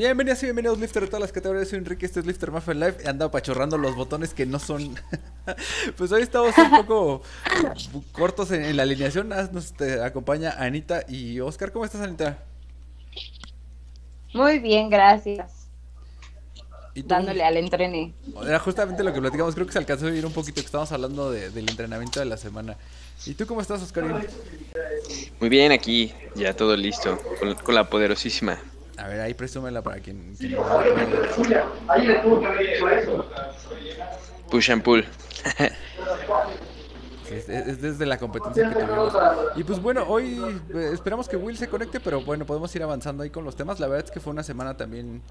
Bienvenidos y bienvenidos Lifter de todas las categorías, soy Enrique, este es Lifter Mafia Live. He andado pachorrando los botones que no son. Pues hoy estamos un poco cortos en, la alineación. Nos acompaña Anita y Oscar, ¿cómo estás Anita? Muy bien, gracias. Dándole al entrene Era justamente lo que platicamos, creo que se alcanzó a vivir un poquito Que estábamos hablando del entrenamiento de la semana. ¿Y tú cómo estás, Oscar? Muy bien, aquí, ya todo listo, con la poderosísima a ver, ahí presúmela para quien. quien Push and pull. Es, desde la competencia que tuvimos. Y pues bueno, hoy eh, esperamos que Will se conecte, pero bueno, podemos ir avanzando ahí con los temas. La verdad es que fue una semana también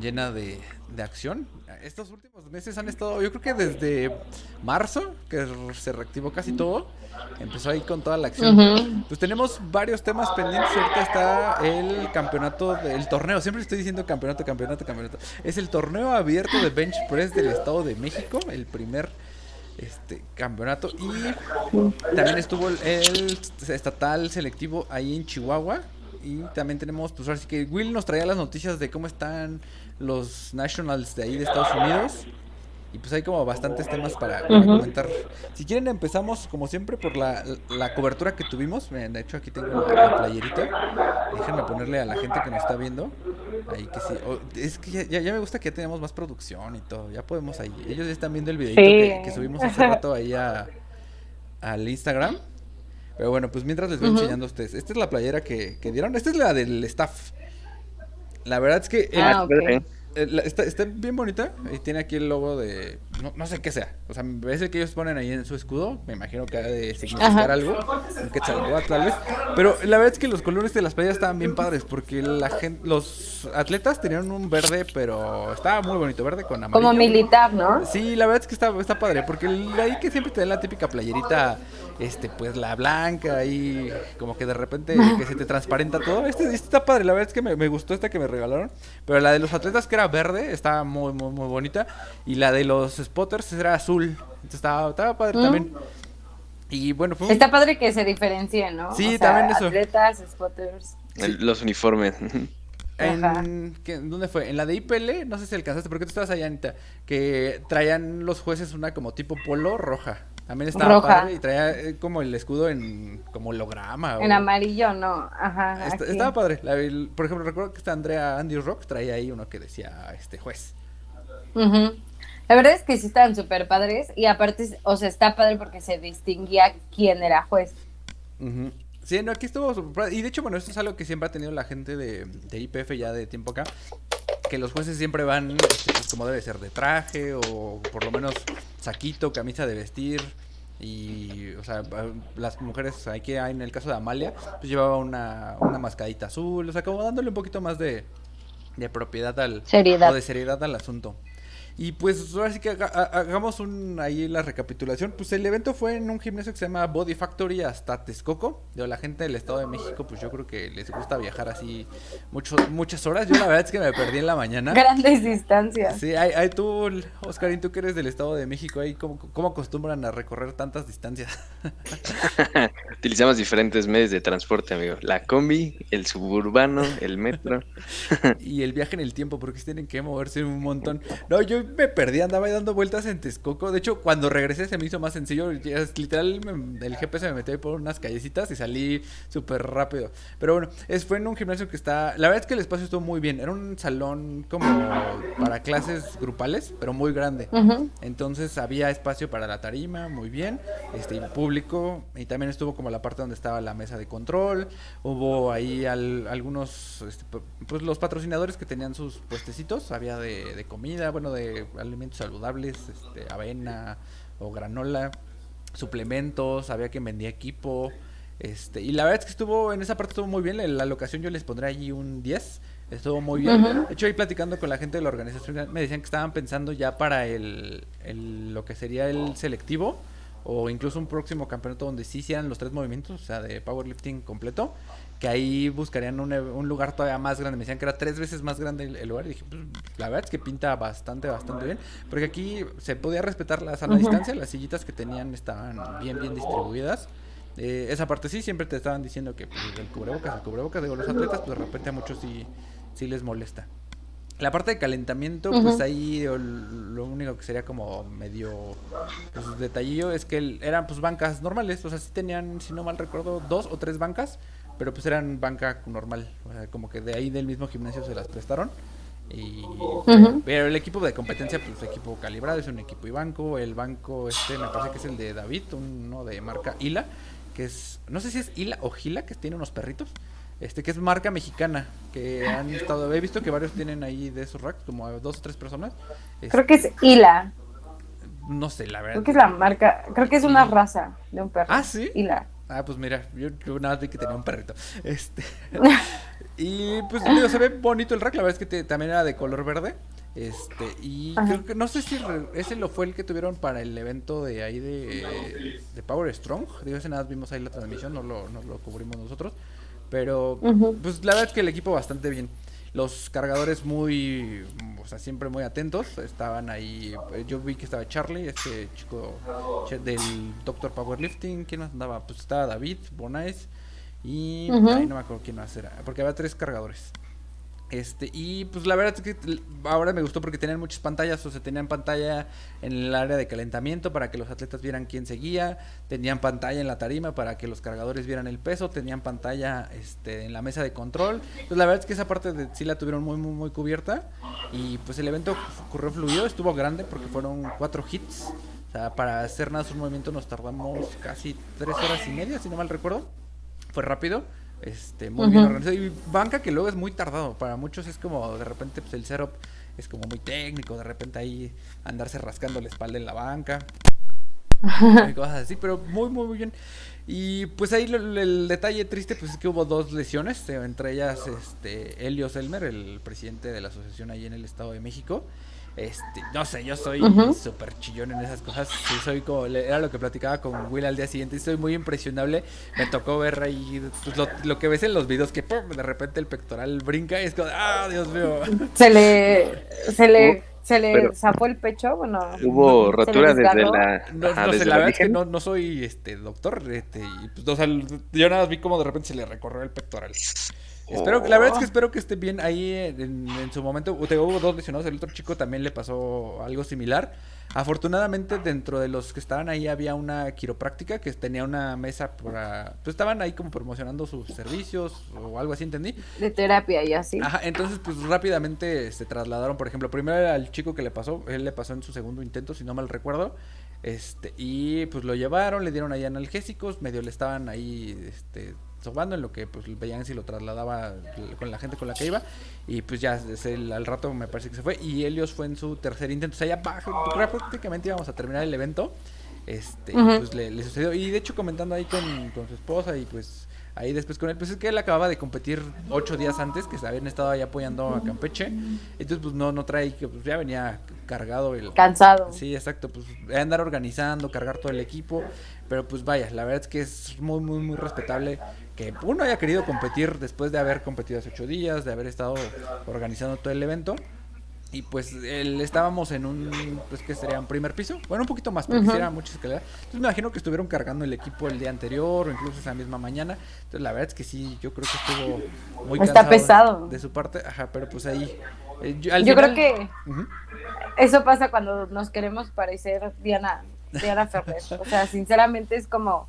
llena de, de acción. Estos últimos meses han estado, yo creo que desde marzo, que se reactivó casi todo, empezó ahí con toda la acción. Pues tenemos varios temas pendientes. Ahorita está el campeonato del torneo. Siempre estoy diciendo campeonato, campeonato, campeonato. Es el torneo abierto de Bench Press del Estado de México, el primer este campeonato. Y también estuvo el, estatal selectivo ahí en Chihuahua. Y también tenemos pues ahora sí que Will nos traía las noticias de cómo están los nationals de ahí de Estados Unidos y pues hay como bastantes temas para, comentar. Si quieren empezamos como siempre por la, la cobertura que tuvimos. De hecho aquí tengo la, playerita. Déjenme ponerle a la gente que nos está viendo. Ahí que sí. es que ya, ya, me gusta que ya tenemos más producción y todo. Ya podemos ahí. Ellos ya están viendo el videito que, subimos hace rato ahí a, al Instagram. Pero bueno, pues mientras les voy enseñando a ustedes. Esta es la playera que, que, dieron. Esta es la del staff. La verdad es que... Ah, eh, está, está, bien bonita y tiene aquí el logo de. No, no, sé qué sea. O sea, es el que ellos ponen ahí en su escudo. Me imagino que ha de significar algo. Un tal vez. Pero la verdad es que los colores de las playas estaban bien padres. Porque la gente, los atletas tenían un verde, pero estaba muy bonito. Verde con amarillo. Como militar, ¿no? Sí, la verdad es que está, está padre. Porque ahí que siempre te dan la típica playerita este pues la blanca y como que de repente que se te transparenta todo. Este, este, está padre, la verdad es que me, gustó esta que me regalaron. Pero la de los atletas que era verde, estaba muy, muy, muy bonita. Y la de los spotters era azul. Entonces estaba, estaba padre también. Y bueno, fue Está padre que se diferencie, ¿no? Sí, también eso. Atletas, spotters. Los uniformes. En, ¿Dónde fue? En la de IPL, no sé si alcanzaste, porque tú estabas allá, Anita, que traían los jueces una como tipo polo roja. También estaba padre y traía eh, como el escudo en como holograma. En amarillo, no. Ajá. estaba padre. por ejemplo, recuerdo que está Andrea Andy Rock traía ahí uno que decía este juez. La verdad es que sí estaban súper padres y aparte, o sea, está padre porque se distinguía quién era juez. Sí, no, aquí estuvo Y de hecho, bueno, esto es algo que siempre ha tenido la gente de, de IPF ya de tiempo acá. Que los jueces siempre van este, pues, como debe ser, de traje o por lo menos saquito, camisa de vestir. Y, o sea, las mujeres, aquí en el caso de Amalia, pues llevaba una, una mascadita azul, o sea, como dándole un poquito más de, de propiedad al... Seriedad. O de seriedad al asunto. Y pues ahora sí que hagamos un, ahí la recapitulación. Pues el evento fue en un gimnasio que se llama Body Factory hasta Texcoco. De la gente del Estado de México, pues yo creo que les gusta viajar así mucho, muchas horas. Yo la verdad es que me perdí en la mañana. Grandes distancias. Sí, hay, tú, Oscarín, tú que eres del Estado de México, ahí ¿cómo, cómo acostumbran a recorrer tantas distancias? Utilizamos diferentes medios de transporte, amigo. La combi, el suburbano, el metro. y el viaje en el tiempo, porque tienen que moverse un montón. No, yo me perdí, andaba dando vueltas en Texcoco. De hecho, cuando regresé se me hizo más sencillo. literal, el GPS me metió por unas callecitas y salí súper rápido. Pero bueno, es, fue en un gimnasio que está... La verdad es que el espacio estuvo muy bien. Era un salón como para clases grupales, pero muy grande. Entonces había espacio para la tarima, muy bien. Este, público. Y también estuvo como la parte donde estaba la mesa de control. Hubo ahí algunos, este, pues los patrocinadores que tenían sus puestecitos. Había de, de comida, bueno, de alimentos saludables, este, avena o granola, suplementos, había quien vendía equipo. Este, y la verdad es que estuvo, en esa parte estuvo muy bien, la locación yo les pondré allí un 10, estuvo muy bien. De hecho, ahí platicando con la gente de la organización, me decían que estaban pensando ya para el, el, lo que sería el selectivo, o incluso un próximo campeonato donde sí hicieran los tres movimientos, o sea, de powerlifting completo, que ahí buscarían un, un, lugar todavía más grande. Me decían que era tres veces más grande el, lugar. Y dije, pues, la verdad es que pinta bastante, bastante bien. Porque aquí se podía respetar la sana distancia. Las sillitas que tenían estaban bien, bien distribuidas. Eh, esa parte sí, siempre te estaban diciendo que pues, el cubrebocas, el cubrebocas, digo, los atletas, pues de repente a muchos sí, sí les molesta. La parte de calentamiento, pues ahí lo único que sería como medio pues, detallillo es que eran pues bancas normales, o sea, sí tenían, si no mal recuerdo, dos o tres bancas, pero pues eran banca normal, o sea, como que de ahí del mismo gimnasio se las prestaron. Y, Pero el equipo de competencia, pues equipo calibrado, es un equipo y banco. El banco este me parece que es el de David, uno de marca Hila, que es, no sé si es Hila o Gila, que tiene unos perritos este que es marca mexicana, que han estado, he visto que varios tienen ahí de esos racks, como dos o tres personas. creo que es Hila. No sé, la verdad. Creo que es la marca, creo que es una raza de un perro. Ah, sí. Hila. Ah, pues mira, yo, nada más vi que tenía un perrito. Este. y pues digo, se ve bonito el rack, la verdad es que también era de color verde. Este, y creo que no sé si ese lo fue el que tuvieron para el evento de ahí de, de Power Strong. Digo, ese nada vimos ahí la transmisión, no lo, no lo cubrimos nosotros. Pero, pues la verdad es que el equipo bastante bien. Los cargadores muy, o sea, siempre muy atentos. Estaban ahí, yo vi que estaba Charlie, este chico del Doctor Powerlifting. ¿Quién más andaba? Pues estaba David, Bonais. Y ahí no me acuerdo quién más era, porque había tres cargadores. Este, y pues la verdad es que ahora me gustó porque tenían muchas pantallas, o sea, tenían pantalla en el área de calentamiento para que los atletas vieran quién seguía, tenían pantalla en la tarima para que los cargadores vieran el peso, tenían pantalla este, en la mesa de control. Pues la verdad es que esa parte sí la tuvieron muy, muy, muy cubierta. Y pues el evento ocurrió fluido, estuvo grande porque fueron cuatro hits. O sea, para hacer nada un movimiento nos tardamos casi tres horas y media, si no mal recuerdo. Fue rápido. Este, muy bien organizado. Y banca que luego es muy tardado. Para muchos es como de repente pues, el setup es como muy técnico. De repente ahí andarse rascando la espalda en la banca. y cosas así, pero muy, muy, muy bien. Y pues ahí el, detalle triste pues es que hubo dos lesiones, eh, entre ellas este Helios Elmer, el presidente de la asociación ahí en el Estado de México, este, no sé, yo soy súper chillón en esas cosas. Sí, soy como, era lo que platicaba con Will al día siguiente. Y soy muy impresionable. Me tocó ver ahí pues, lo, que ves en los videos que de repente el pectoral brinca y es como, ah, Dios mío. Se le, se le, se le zafó el pecho, bueno. Hubo rotura desde la. No, no sé, la verdad es que no, no soy este doctor. Este, y pues, o sea, yo nada más vi como de repente se le recorrió el pectoral. Espero, la verdad es que oh. espero que esté bien ahí en, su momento. hubo dos lesionados, el otro chico también le pasó algo similar. Afortunadamente dentro de los que estaban ahí había una quiropráctica que tenía una mesa para... Pues estaban ahí como promocionando sus servicios o algo así, entendí. De terapia y así. Ajá, entonces pues rápidamente se trasladaron, por ejemplo, primero al chico que le pasó, él le pasó en su segundo intento, si no mal recuerdo. Este, y pues lo llevaron, le dieron ahí analgésicos, medio le estaban ahí este, sobando en lo que pues veían si lo trasladaba con la gente con la que iba y pues ya al rato me parece que se fue y Helios fue en su tercer intento o sea ya prácticamente íbamos a terminar el evento este pues le, sucedió y de hecho comentando ahí con, con su esposa y pues ahí después con él, pues es que él acababa de competir ocho días antes, que se habían estado ahí apoyando a Campeche, entonces pues no, no trae, que pues ya venía cargado el... Cansado. Sí, exacto, pues andar organizando, cargar todo el equipo, pero pues vaya, la verdad es que es muy, muy, muy respetable que uno haya querido competir después de haber competido hace ocho días, de haber estado organizando todo el evento. Y pues el, estábamos en un, pues que sería un primer piso, bueno, un poquito más, porque era mucha escalera. Entonces me imagino que estuvieron cargando el equipo el día anterior o incluso esa misma mañana. Entonces la verdad es que sí, yo creo que estuvo muy Está pesado. De, su parte, ajá, pero pues ahí. Eh, yo, creo que eso pasa cuando nos queremos parecer Diana, Diana Ferrer. o sea, sinceramente es como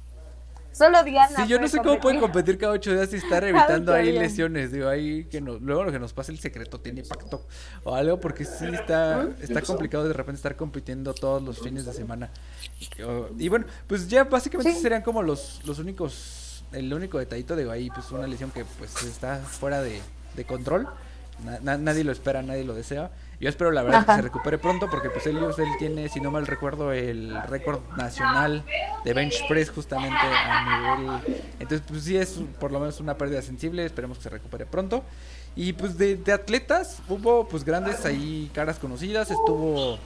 Solo Diana. Sí, yo no sé cómo pueden competir cada ocho días y estar evitando ahí lesiones. Digo, ahí que no, luego lo que nos pasa el secreto tiene impacto o algo, porque sí está, está complicado de repente estar compitiendo todos los fines de semana. Y bueno, pues ya básicamente serían como los, los únicos, el único detallito de ahí, pues una lesión que pues está fuera de, de control. nadie lo espera, nadie lo desea. Yo espero la verdad que se recupere pronto porque pues él, él tiene, si no mal recuerdo, el récord nacional de bench press justamente a nivel... Entonces pues sí es por lo menos una pérdida sensible, esperemos que se recupere pronto. Y pues de, atletas hubo pues grandes ahí caras conocidas, estuvo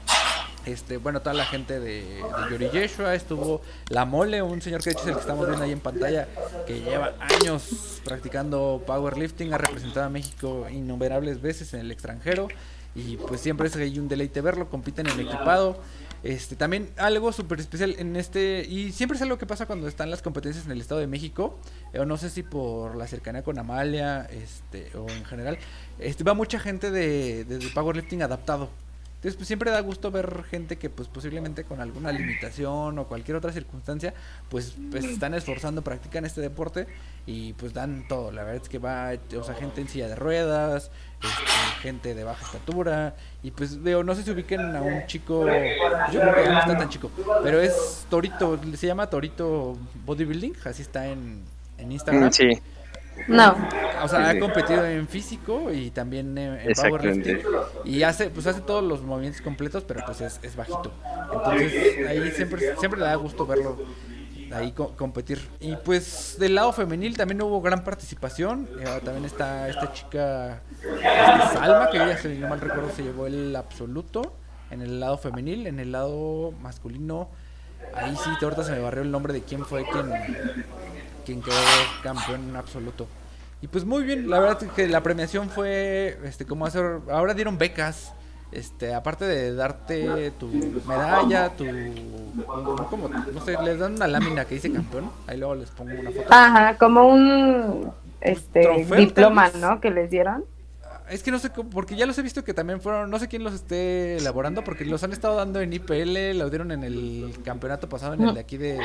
este, bueno, toda la gente de, de, Yori Yeshua, estuvo La Mole, un señor que de hecho es el que estamos viendo ahí en pantalla, que lleva años practicando powerlifting, ha representado a México innumerables veces en el extranjero, y pues siempre es un deleite verlo, compiten en equipado. Este, también algo súper especial en este, y siempre es algo que pasa cuando están las competencias en el Estado de México, eh, o no sé si por la cercanía con Amalia, este, o en general, este, va mucha gente de, de, de powerlifting adaptado. Entonces, pues siempre da gusto ver gente que, pues posiblemente con alguna limitación o cualquier otra circunstancia, pues, pues están esforzando, practican este deporte y pues dan todo. La verdad es que va, o sea, gente en silla de ruedas, este, gente de baja estatura y pues veo, no sé si ubiquen a un chico, yo creo que no está tan chico, pero es Torito, se llama Torito Bodybuilding, así está en, en Instagram. Sí. No. O sea, ha competido en físico y también en, en powerlifting. Y hace, pues hace todos los movimientos completos, pero pues es, es bajito. Entonces, ahí siempre, siempre le da gusto verlo ahí co competir. Y pues del lado femenil también hubo gran participación. Eh, también está esta chica este, Salma, que ella, si no mal recuerdo, se llevó el absoluto en el lado femenil. En el lado masculino, ahí sí, ahorita se me barrió el nombre de quién fue quien quien quedó campeón absoluto. Y pues muy bien, la verdad es que la premiación fue, este, como hacer, ahora dieron becas, este, aparte de darte tu medalla, tu, como, no sé, les dan una lámina que dice campeón, ahí luego les pongo una foto. Ajá, como un, este, Trofeo, diploma, ¿no? Que les dieron. Es que no sé porque ya los he visto que también fueron, no sé quién los esté elaborando, porque los han estado dando en IPL, lo dieron en el campeonato pasado, en el de aquí de...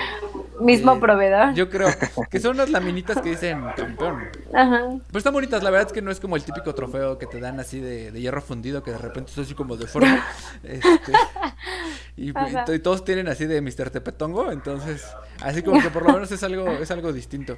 Mismo de, proveedor. Yo creo, que son unas laminitas que dicen campeón. Ajá. Pero están bonitas, la verdad es que no es como el típico trofeo que te dan así de, de hierro fundido, que de repente es así como de forma. este, y, y, todos tienen así de Mr. Tepetongo, entonces, así como que por lo menos es algo, es algo distinto.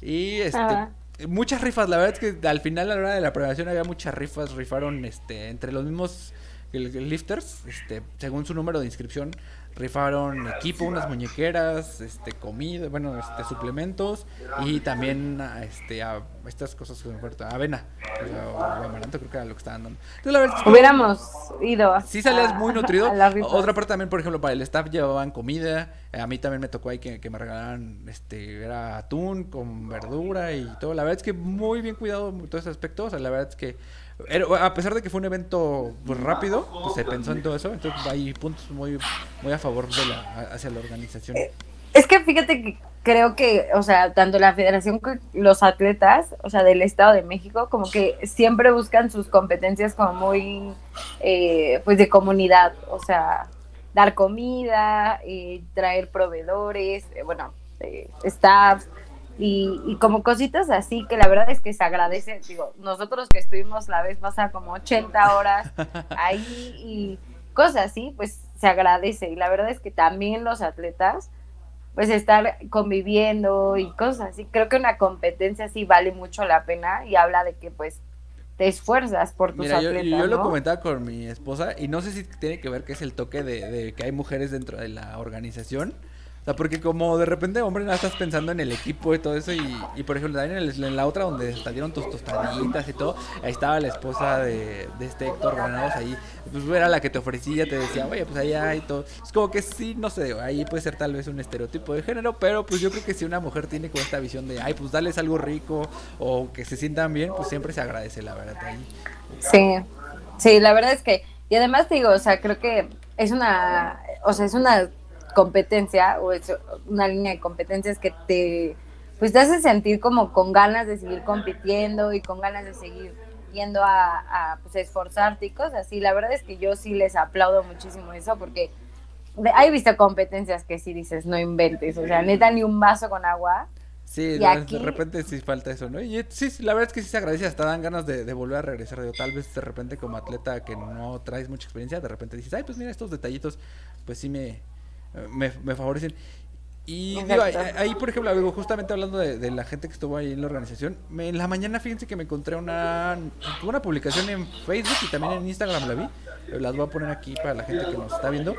Y este... Ajá muchas rifas, la verdad es que al final a la hora de la premiación había muchas rifas, rifaron este entre los mismos lifters, este, según su número de inscripción, rifaron equipo, unas muñequeras, este comida, bueno, este suplementos y también este a, estas cosas que me acuerdo, avena, o, sea, o amaranto creo que era lo que estaban dando. Entonces, la verdad es que hubiéramos ido. Sí salías muy nutrido. Otra parte también, por ejemplo, para el staff llevaban comida, a mí también me tocó ahí que, me regalaran este era atún con verdura y todo. La verdad es que muy bien cuidado todo ese aspecto, o sea, la verdad es que a pesar de que fue un evento pues, rápido, pues se pensó en todo eso, entonces hay puntos muy, muy a favor de la, hacia la organización. Es que fíjate que creo que, o sea, tanto la federación como los atletas, o sea, del Estado de México, como que siempre buscan sus competencias como muy, eh, pues de comunidad, o sea, dar comida, eh, traer proveedores, eh, bueno, staff, y, y, como cositas así que la verdad es que se agradece, digo, nosotros que estuvimos la vez pasada como 80 horas ahí y cosas así, pues se agradece. Y la verdad es que también los atletas pues estar conviviendo y cosas así, creo que una competencia así vale mucho la pena y habla de que pues te esfuerzas por tus Mira, atletas. Yo, yo ¿no? lo comentaba con mi esposa y no sé si tiene que ver que es el toque de, de que hay mujeres dentro de la organización sea, porque como de repente, hombre, nada estás pensando en el equipo y todo eso. Y, y por ejemplo, en, en, la otra donde salieron tus tostaditas y todo, ahí estaba la esposa de, este Héctor Granados ahí. Pues era la que te ofrecía, te decía, oye, pues allá y todo. Es como que sí, no sé, ahí puede ser tal vez un estereotipo de género, pero pues yo creo que si una mujer tiene como esta visión de, ay, pues darles algo rico o que se sientan bien, pues siempre se agradece, la verdad. Sí, sí, la verdad es que, y además digo, o sea, creo que es una, o sea, es una competencia o es una línea de competencias que te pues te hace sentir como con ganas de seguir compitiendo y con ganas de seguir yendo a, a pues, esforzarte y cosas así. La verdad es que yo sí les aplaudo muchísimo eso porque hay visto competencias que sí dices, no inventes, o sea, neta ni un vaso con agua. Sí, de, aquí... de, repente sí falta eso, ¿no? Y sí, la verdad es que sí se agradece, hasta dan ganas de, de volver a regresar. Digo, tal vez de repente como atleta que no traes mucha experiencia, de repente dices, ay, pues mira, estos detallitos, pues sí me, me, me favorecen. Y digo, ahí, ahí, por ejemplo, justamente hablando de, de, la gente que estuvo ahí en la organización, me, en la mañana fíjense que me encontré una, una publicación en Facebook y también en Instagram la vi, las voy a poner aquí para la gente que nos está viendo,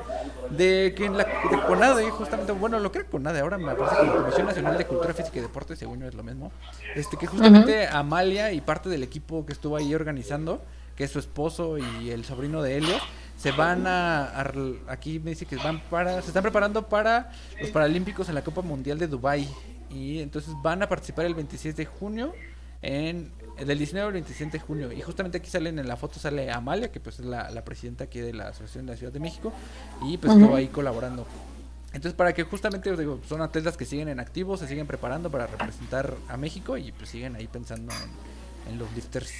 de que en la de CONADE, justamente, bueno, lo que era CONADE, ahora me parece que la Comisión Nacional de Cultura Física y Deporte, según yo es lo mismo, este que justamente uh -huh. Amalia y parte del equipo que estuvo ahí organizando, que es su esposo y el sobrino de Helio, se van a, a, aquí me dice que van para se están preparando para los paralímpicos en la Copa Mundial de Dubai y entonces van a participar el 26 de junio en del 19 al 27 de junio. Y justamente aquí salen en la foto, sale Amalia, que pues es la, la presidenta aquí de la Asociación de la Ciudad de México. Y pues estuvo ahí colaborando. Entonces, para que justamente, os digo, son atletas que siguen en activo, se siguen preparando para representar a México y pues siguen ahí pensando en, en los lifters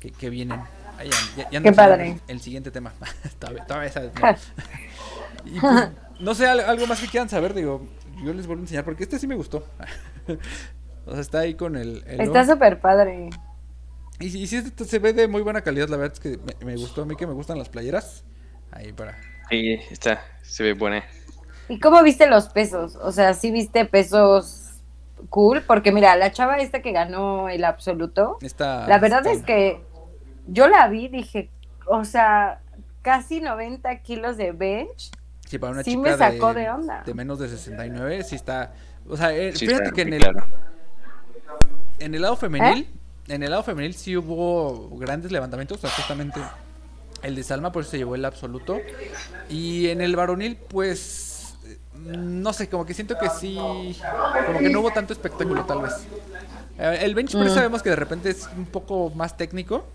que, que vienen. Ahí, ya, ya Qué padre. el, el siguiente tema. todavía, todavía sabes, ¿no? Y, pues, no sé, al- algo más que quieran saber, digo, yo les vuelvo a enseñar porque este sí me gustó. o sea, está ahí con el... el Está súper padre. y, y sí, este se ve de muy buena calidad, la verdad es que me, me gustó a mí que me gustan las playeras. Ahí para... Sí, está, se ve buena. ¿Y cómo viste los pesos? O sea, ¿sí viste pesos cool? Porque mira, la chava esta que ganó el absoluto, Esta, la verdad es que yo la vi, dije, o sea, casi 90 kilos de bench. Sí, para una sí chica me sacó de onda. de menos de 69, sí está... O sea, eh, Sí, fíjate que en el, claro. en el lado femenil, ¿Eh? en el lado femenil sí hubo grandes levantamientos, o sea, justamente el de Salma por eso se llevó el absoluto. Y en el varonil, pues, no sé, como que siento que sí, como que no hubo tanto espectáculo tal vez. Eh, El bench press Mm. sabemos que de repente es un poco más técnico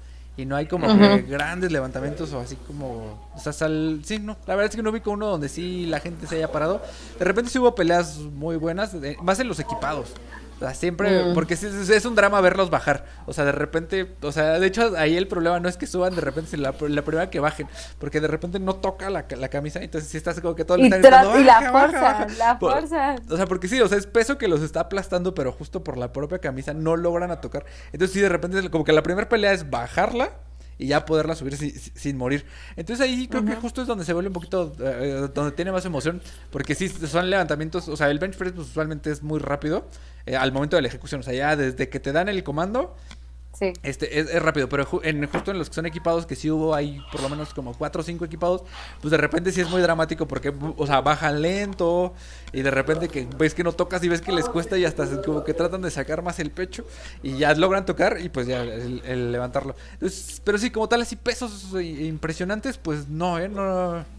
y no hay como que grandes levantamientos o así como, o sea, sal- sí, no, la verdad es que no ubico uno donde sí la gente se haya parado. De repente sí hubo peleas muy buenas, más en los equipados. O sea, siempre, Mm. porque es, es un drama verlos bajar. O sea, de repente, o sea, de hecho ahí el problema no es que suban de repente, sino la, la primera que bajen, porque de repente no toca la, la camisa, entonces sí estás como que todo le Y, gritando, y la "Baja, baja, fuerza, baja". la Por- fuerza. o sea, porque sí, o sea, es peso que los está aplastando, pero justo por la propia camisa no logran a tocar. Entonces sí, de repente como que la primera pelea es bajarla y ya poderla subir sin, sin morir. Entonces ahí creo que justo es donde se vuelve un poquito, eh, donde tiene más emoción, porque sí, son levantamientos, o sea, el bench press pues, usualmente es muy rápido eh, al momento de la ejecución, o sea, ya desde que te dan el comando, Este, es, rápido, pero en, justo en los que son equipados, que sí hubo ahí por lo menos como cuatro o cinco equipados, pues de repente sí es muy dramático porque, o sea, bajan lento y de repente que ves que no tocas y ves que les cuesta y hasta como que tratan de sacar más el pecho y ya logran tocar y pues ya el, levantarlo. Pero sí, como tal, así pesos impresionantes, pues no, ¿eh? No, no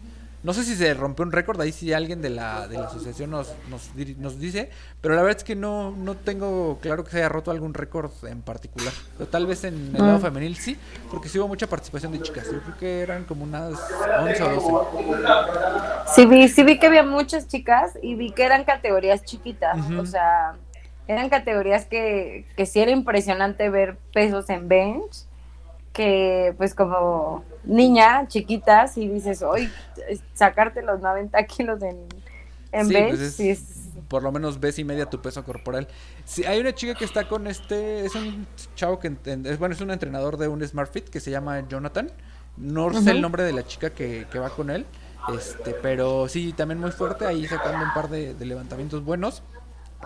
sé si se rompió un récord, ahí sí alguien de la, de la asociación nos, nos, nos dice, pero la verdad es que no, no tengo claro que se haya roto algún récord en particular. Pero tal vez en el lado Mm. femenil sí, porque sí hubo mucha participación de chicas. Yo creo que eran como unas 11 o 12. Sí vi, sí vi que había muchas chicas y vi que eran categorías chiquitas, o sea, eran categorías que, que sí era impresionante ver pesos en bench, que pues como niña, chiquitas, y dices, hoy sacarte los 90 kilos en, en Sí, bench, pues es- Por lo menos ves y media tu peso corporal. Sí, hay una chica que está con este. Es un chavo que. Es, bueno, es un entrenador de un Smart Fit que se llama Jonathan. No sé el nombre de la chica que, que va con él. Este, pero sí, también muy fuerte. Ahí sacando un par de, de levantamientos buenos.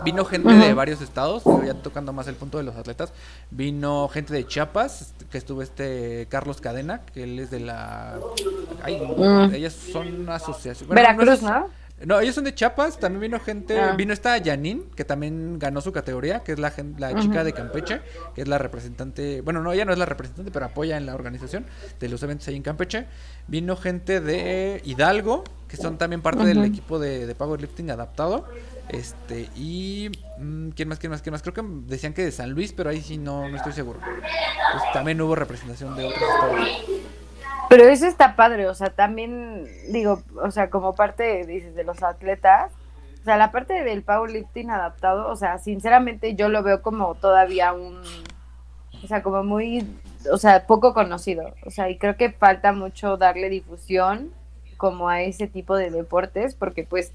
Vino gente de varios estados, ya tocando más el punto de los atletas. Vino gente de Chiapas, que estuvo este Carlos Cadena, que él es de la. Ay, Mm. ellas son asociación. bueno, no Veracruz, ¿no? no, ellos son de Chiapas, también vino gente, Ah. vino esta Janine, que también ganó su categoría, que es la, la chica de Campeche, que es la representante, bueno, no, ella no es la representante, pero apoya en la organización de los eventos ahí en Campeche. Vino gente de Hidalgo, que son también parte del equipo de, de powerlifting adaptado. Este, y mm, ¿quién más? ¿Quién más? ¿Quién más? Creo que decían que de San Luis, pero ahí sí no, no estoy seguro. Pues también hubo representación de otros estados. Pero eso está padre, o sea, también digo, o sea, como parte, dices, de los atletas, o sea, la parte del powerlifting adaptado, o sea, sinceramente yo lo veo como todavía un, o sea, como muy, o sea, poco conocido, o sea, y creo que falta mucho darle difusión como a ese tipo de deportes, porque pues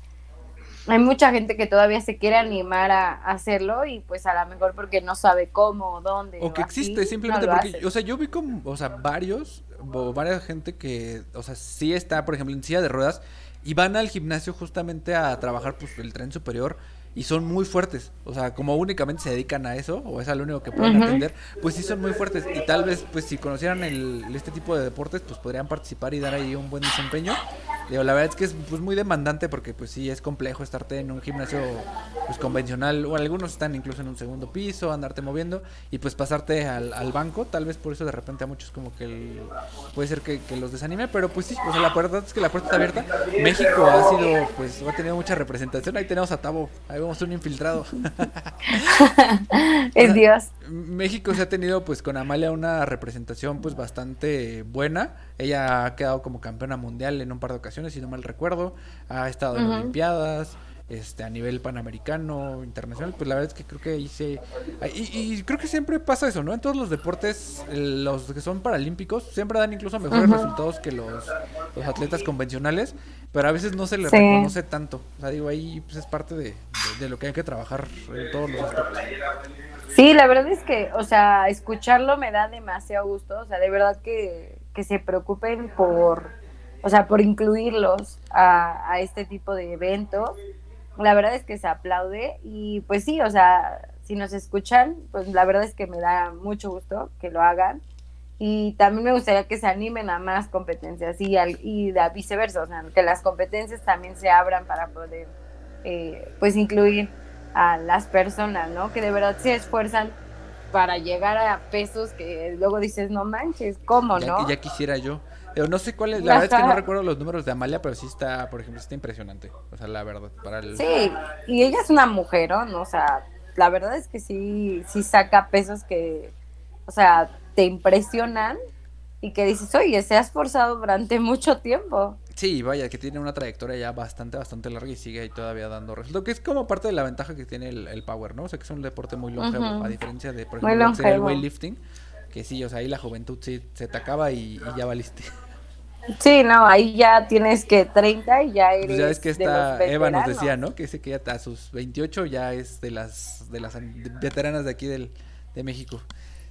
hay mucha gente que todavía se quiere animar a, a hacerlo y pues a lo mejor porque no sabe cómo, dónde. O que así, existe, simplemente no porque, o sea, yo vi como, o sea, varios, o varias gente que, o sea, sí está, por ejemplo, en silla de ruedas y van al gimnasio justamente a trabajar, pues, el tren superior y son muy fuertes, o sea, como únicamente se dedican a eso, o es a lo único que pueden Ujú. atender, pues sí son muy fuertes y tal vez, pues, si conocieran el, este tipo de deportes, pues podrían participar y dar ahí un buen desempeño. Digo, la verdad es que es pues, muy demandante porque pues sí es complejo estarte en un gimnasio pues convencional o algunos están incluso en un segundo piso, andarte moviendo y pues pasarte al, al banco, tal vez por eso de repente a muchos como que el- puede ser que, que los desanime, pero pues sí, o sea, la verdad es que la puerta está abierta. México ha sido pues ha tenido mucha representación, ahí tenemos a Tavo, ahí vemos un infiltrado. es Dios. México se ha tenido pues con Amalia una representación pues bastante buena. Ella ha quedado como campeona mundial en un par de ocasiones, si no mal recuerdo. Ha estado en Olimpiadas este, a nivel panamericano, internacional, pues la verdad es que creo que ahí sí. Y, y creo que siempre pasa eso, ¿no? En todos los deportes, los que son paralímpicos, siempre dan incluso mejores resultados que los, los, atletas convencionales, pero a veces no se les reconoce tanto. O sea, digo, ahí pues, es parte de, de, lo que hay que trabajar en todos los aspectos. Sí, la verdad es que, o sea, escucharlo me da demasiado gusto, o sea, de verdad que, que se preocupen por, o sea, por incluirlos a, a este tipo de eventos la verdad es que se aplaude y pues sí, o sea, si nos escuchan, pues la verdad es que me da mucho gusto que lo hagan y también me gustaría que se animen a más competencias y, al, y viceversa, o sea, que las competencias también se abran para poder eh, pues incluir a las personas, ¿no? Que de verdad se esfuerzan para llegar a pesos que luego dices, no manches, ¿cómo, no? Ya quisiera yo no sé cuál es, la verdad es que no recuerdo los números de Amalia, pero sí está, por ejemplo, está impresionante. O sea, la verdad, para el... Sí, y ella es una mujer, ¿no? O sea, la verdad es que sí, sí saca pesos que, o sea, te impresionan y que dices, oye, se ha esforzado durante mucho tiempo. Sí, vaya, que tiene una trayectoria ya bastante, bastante larga y sigue ahí todavía dando resultados. Que es como parte de la ventaja que tiene el, Power, ¿no? O sea, que es un deporte muy longevo, a diferencia de, por ejemplo, el weightlifting que sí, o sea, ahí la juventud sí, se te acaba y, ya valiste. Sí, no, ahí ya tienes que 30 y ya eres. Pues ya ves que esta Eva nos decía, ¿no? Que dice que ya a sus 28 ya es de las de las veteranas de aquí del, de México.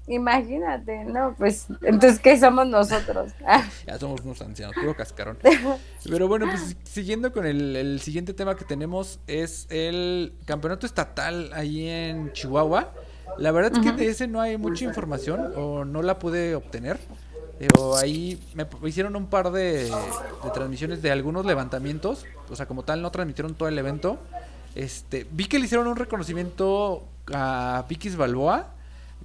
Imagínate, no, pues entonces ¿qué somos nosotros? ya somos unos ancianos, puro cascarón. Pero bueno, pues siguiendo con el, el siguiente tema que tenemos es el campeonato estatal ahí en Chihuahua. La verdad es que de ese no hay mucha información o no la pude obtener. Pero ahí me hicieron un par de, transmisiones de algunos levantamientos. O sea, como tal, no transmitieron todo el evento. Este, vi que le hicieron un reconocimiento a Piquis Balboa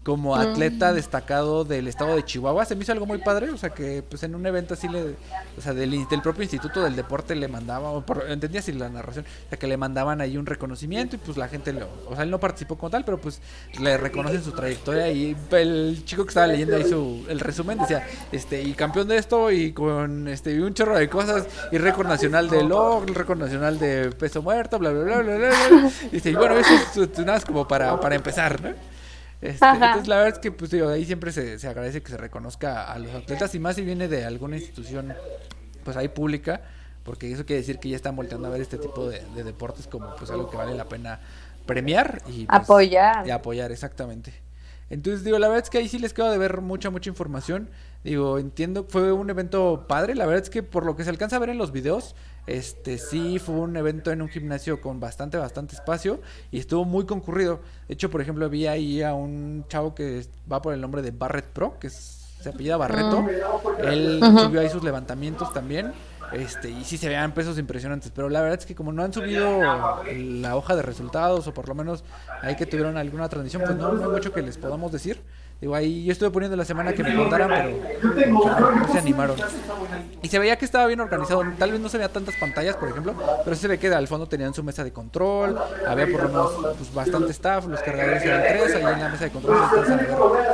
como atleta destacado del estado de Chihuahua. Se me hizo algo muy padre, o sea que pues en un evento así le, o sea, del, propio Instituto del Deporte le mandaba, por, entendía así la narración, o sea que le mandaban ahí un reconocimiento y pues la gente lo, o sea, él no participó como tal, pero pues le reconocen su trayectoria y el chico que estaba leyendo ahí su, el resumen decía, este, y campeón de esto y con este, un chorro de cosas y récord nacional de log, récord nacional de peso muerto, bla, bla, bla, bla, bla, Y dice, y bueno, eso es nada más como para, para empezar, ¿no? Este, entonces, la verdad es que, pues, digo, ahí siempre se, se, agradece que se reconozca a los atletas y más si viene de alguna institución, pues, ahí pública, porque eso quiere decir que ya están volteando a ver este tipo de, deportes como, pues, algo que vale la pena premiar y pues, apoyar. Y apoyar, exactamente. Entonces, digo, la verdad es que ahí sí les quedo de ver mucha, mucha información. Digo, entiendo, fue un evento padre. La verdad es que por lo que se alcanza a ver en los videos, este sí fue un evento en un gimnasio con bastante, bastante espacio y estuvo muy concurrido. De hecho, por ejemplo, vi ahí a un chavo que va por el nombre de Barret Pro, que se apellida Barreto. Mm. Él subió ahí sus levantamientos también. Este, y sí se veían pesos impresionantes, pero la verdad es que como no han subido la hoja de resultados o por lo menos ahí que tuvieron alguna transmisión, pues no, no hay mucho que les podamos decir. Digo, ahí yo estuve poniendo la semana que me contaran, pero no, se animaron. Y se veía que estaba bien organizado. Tal vez no se veía tantas pantallas, por ejemplo, pero se ve que al fondo tenían su mesa de control. Había por lo menos pues, bastante staff. Los cargadores eran tres. Ahí en la mesa de control se alcanzan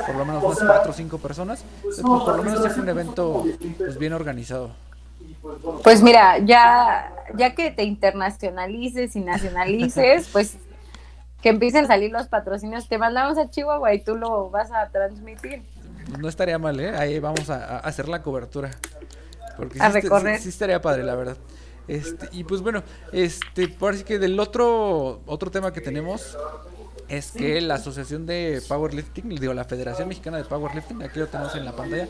por lo menos unas cuatro o cinco personas. Pues, por lo menos fue un evento pues, bien organizado. Pues mira, ya, ya que te internacionalices y nacionalices, pues que empiecen a salir los patrocinios, te mandamos a Chihuahua y tú lo vas a transmitir. Pues no estaría mal, ¿eh? Ahí vamos a, hacer la cobertura. Porque a recorrer. Sí, estaría padre, la verdad. Este, y pues bueno, este, así que del otro, otro tema que tenemos es que la Asociación de Powerlifting, digo, la Federación Mexicana de Powerlifting, aquí lo tenemos en la pantalla,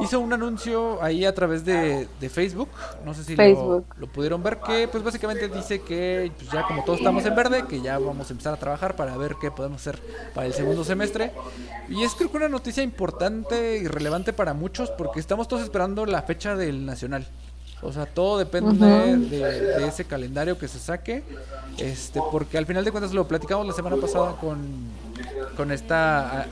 hizo un anuncio ahí a través de, Facebook, no sé si lo, pudieron ver, que pues básicamente dice que pues ya como todos estamos en verde, que ya vamos a empezar a trabajar para ver qué podemos hacer para el segundo semestre. Y es creo que una noticia importante y relevante para muchos porque estamos todos esperando la fecha del Nacional. O sea, todo depende de, ese calendario que se saque. Este, porque al final de cuentas lo platicamos la semana pasada con, con esta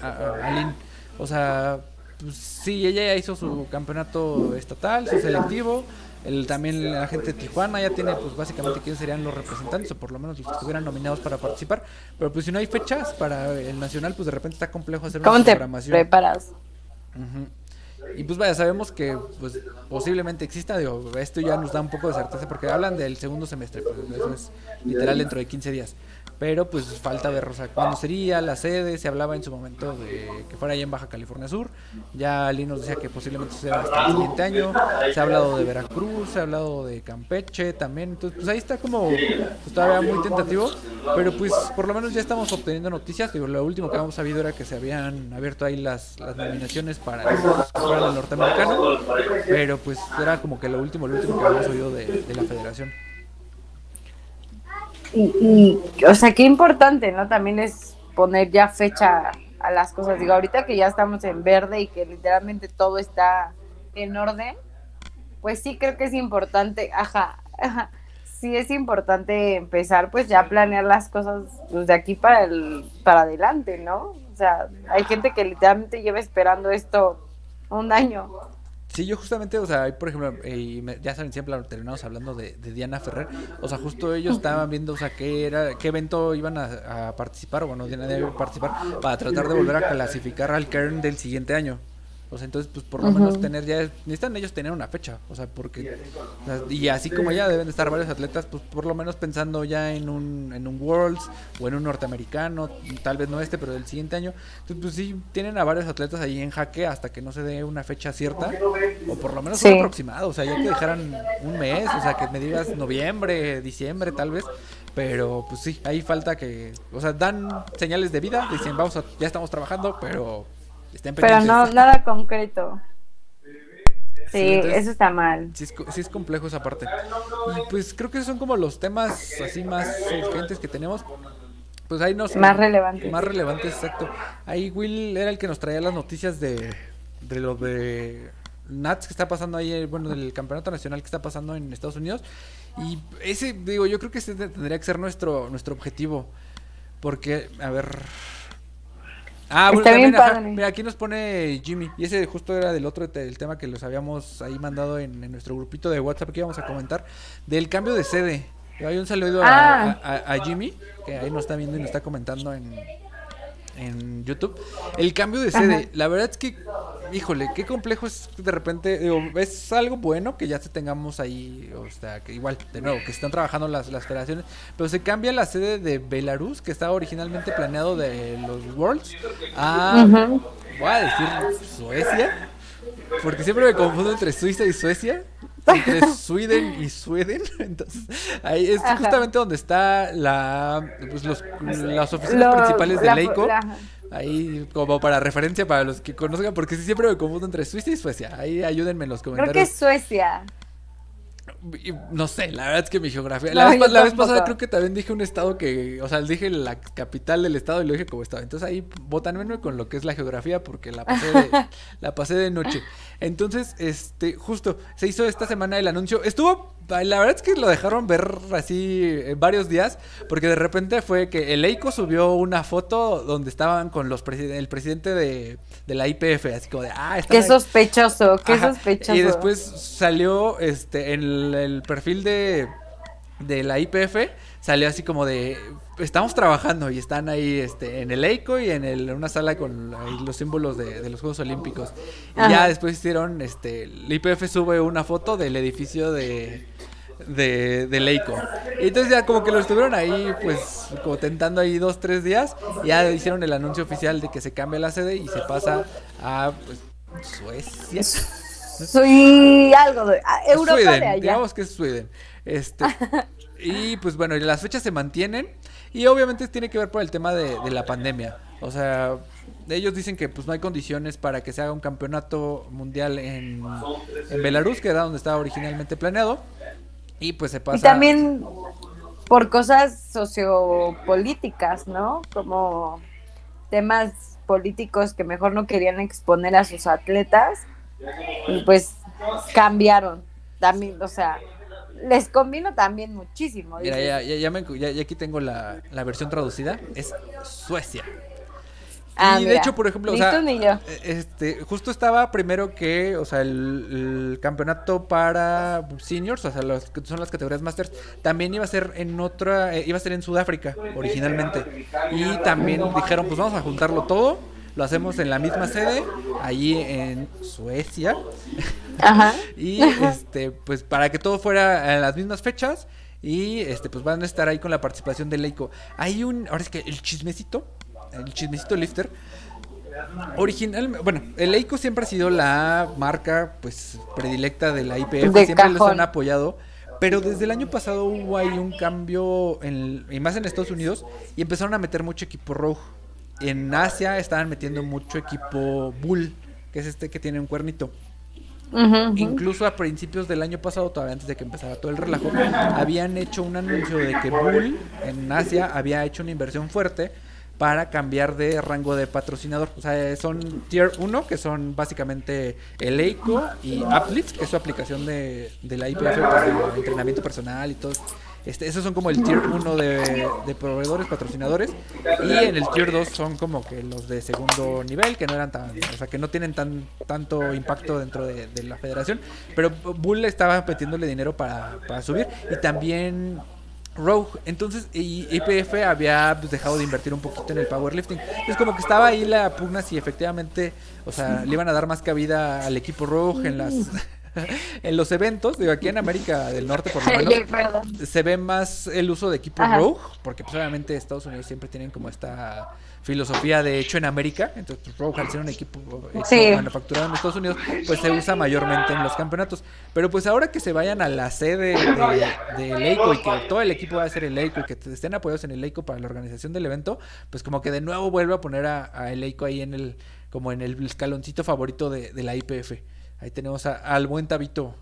Aline. O sea, pues, sí, ella ya hizo su campeonato estatal, su selectivo. El, también la gente de Tijuana ya tiene, pues básicamente quiénes serían los representantes, o por lo menos los que estuvieran nominados para participar. Pero pues si no hay fechas para el nacional, pues de repente está complejo hacer una programación. ¿Cómo te preparas? Y pues vaya, sabemos que pues posiblemente exista, digo, esto ya nos da un poco de certeza porque hablan del segundo semestre, pues eso es literal dentro de 15 días. Pero pues falta ver, o sea, cuándo sería la sede. Se hablaba en su momento de que fuera allá en Baja California Sur. Ya Ali nos decía que posiblemente sea hasta el siguiente año. Se ha hablado de Veracruz, se ha hablado de Campeche también. Entonces, pues ahí está como pues, todavía muy tentativo. Pero pues por lo menos ya estamos obteniendo noticias. Digo, lo último que habíamos sabido era que se habían abierto ahí las, las nominaciones para, para el norteamericano. Pero pues era como que lo último, lo último que habíamos oído de, de la federación. Y, o sea, qué importante, ¿no? También es poner ya fecha a las cosas. Digo, ahorita que ya estamos en verde y que literalmente todo está en orden, pues sí creo que es importante, ajá, ajá sí es importante empezar pues ya planear las cosas pues, de aquí para el para adelante, ¿no? O sea, hay gente que literalmente lleva esperando esto un año. Sí, yo justamente, o sea, por ejemplo, eh, ya saben, siempre terminamos hablando de, Diana Ferrer. O sea, justo ellos estaban viendo, o sea, qué era, qué evento iban a, participar, o bueno, Diana debe participar, para tratar de volver a clasificar al Kern del siguiente año. O sea, entonces, pues por lo menos tener ya, necesitan ellos tener una fecha, o sea, porque, y así como ya deben estar varios atletas, pues por lo menos pensando ya en un, en un Worlds o en un norteamericano, tal vez no este, pero del siguiente año. Entonces, pues sí, tienen a varios atletas ahí en jaque hasta que no se dé una fecha cierta, o por lo menos un aproximado, o sea, ya que dejaran un mes, o sea, que me digas noviembre, diciembre, tal vez. Pero pues sí, ahí falta que, o sea, dan señales de vida, dicen, vamos a, ya estamos trabajando, pero pero no, nada concreto. Sí, eso está mal. Sí es, complejo esa parte. Y pues creo que son como los temas así más urgentes que tenemos. Pues ahí nos... Más relevantes. Más relevantes, exacto. Ahí Will era el que nos traía las noticias de, de lo de Nats que está pasando ahí, bueno, del campeonato nacional que está pasando en Estados Unidos. Y ese, digo, yo creo que ese tendría que ser nuestro, nuestro objetivo. Porque, a ver, Ah, bueno, también, Mira, aquí nos pone Jimmy. Y ese justo era del otro del tema que los habíamos ahí mandado en, nuestro grupito de WhatsApp que íbamos a comentar. Del cambio de sede. Hay un saludo a, ah. Jimmy, que ahí nos está viendo y nos está comentando en, en YouTube. El cambio de sede, la verdad es que, híjole, qué complejo es de repente, digo, es algo bueno que ya se tengamos ahí, o sea, que igual, de nuevo, que están trabajando las, las federaciones, pero se cambia la sede de Belarus, que estaba originalmente planeado de los Worlds, a, voy a decir, Suecia. Porque siempre me confundo entre Suiza y Suecia. Entre Sweden y Sweden. Entonces, ahí es justamente donde está la, pues los, las oficinas principales de Leico. Ahí como para referencia para los que conozcan, porque siempre me confundo entre Suiza y Suecia. Ahí ayúdenme en los comentarios. Creo que es Suecia. No sé, la verdad es que mi geografía. la, vez, pasada creo que también dije un estado que. O sea, dije la capital del estado y lo dije como estado. Entonces ahí botanme con lo que es la geografía porque la pasé de, la pasé de noche. Entonces, este, justo, se hizo esta semana el anuncio. Estuvo la verdad es que lo dejaron ver así en varios días, porque de repente fue que el EICO subió una foto donde estaban con los el presidente de, la IPF, así como de, ah, Qué sospechoso, qué sospechoso. Y después salió este en el, perfil de, de la IPF, salió así como de estamos trabajando y están ahí este, en el EICO y en, el, una sala con los símbolos de, los Juegos Olímpicos. Y ya después hicieron, este, el IPF sube una foto del edificio de, de, de Leico. Y entonces ya como que lo estuvieron ahí, pues, como tentando ahí dos, tres días. Y ya hicieron el anuncio oficial de que se cambia la sede y se pasa a, pues, Suecia. Soy algo de Europa de allá. Digamos que es Sweden. Este, y pues bueno, las fechas se mantienen. Y obviamente tiene que ver por el tema de, la pandemia. O sea, ellos dicen que pues no hay condiciones para que se haga un campeonato mundial en, en Belarus, que era donde estaba originalmente planeado. Y pues se pasa. Y también por cosas sociopolíticas, ¿no? Como temas políticos que mejor no querían exponer a sus atletas. Y pues cambiaron. También, o sea, les combino también muchísimo. Mira, ya, ya, ya, aquí tengo la, la versión traducida. Es Suecia. Ah, y de hecho, por ejemplo, o sea, yo. este, justo estaba primero que, o sea, el, el campeonato para seniors, o sea, los que son las categorías masters, también iba a ser en otra, eh, iba a ser en Sudáfrica originalmente. Y también dijeron, pues vamos a juntarlo todo, lo hacemos en la misma sede, allí en Suecia. Ajá. Y este, pues para que todo fuera en las mismas fechas. Y este, pues van a estar ahí con la participación de Leico. Hay un, ahora es que el chismecito, el chismecito lifter. Original, bueno, el Leico siempre ha sido la marca pues predilecta de la IPF, De siempre los han apoyado. Pero desde el año pasado hubo ahí un cambio, en, y más en Estados Unidos, y empezaron a meter mucho equipo rojo. En Asia estaban metiendo mucho equipo Bull, que es este que tiene un cuernito. Incluso a principios del año pasado, todavía antes de que empezara todo el relajo, habían hecho un anuncio de que Bull en Asia había hecho una inversión fuerte para cambiar de rango de patrocinador. O sea, son Tier 1, que son básicamente el Eico y Uplift, que es su aplicación de, de la IPF para entrenamiento personal y todo. Este, esos son como el tier 1 de, proveedores, patrocinadores. Y en el tier 2 son como que los de segundo nivel, que no eran tan, o sea, que no tienen tan tanto impacto dentro de, la federación. Pero Bull estaba metiéndole dinero para, subir. Y también Rogue. Entonces, IPF había pues, dejado de invertir un poquito en el powerlifting. Entonces, como que estaba ahí la pugna si efectivamente, o sea, le iban a dar más cabida al equipo Rogue en las. En los eventos, digo, aquí en América del Norte por lo menos, se ve más el uso de equipo Ajá. Rogue, porque pues obviamente Estados Unidos siempre tienen como esta filosofía de hecho en América, entonces pues, Rogue al ser un equipo Sí. manufacturado en Estados Unidos, pues se usa mayormente en los campeonatos. Pero pues ahora que se vayan a la sede de, de Leico y que todo el equipo va a ser el Leico y que estén apoyados en el Leico para la organización del evento, pues como que de nuevo vuelve a poner a, a el Leico ahí en el, como en el escaloncito favorito de, de la IPF. Ahí tenemos a- al buen Tabito,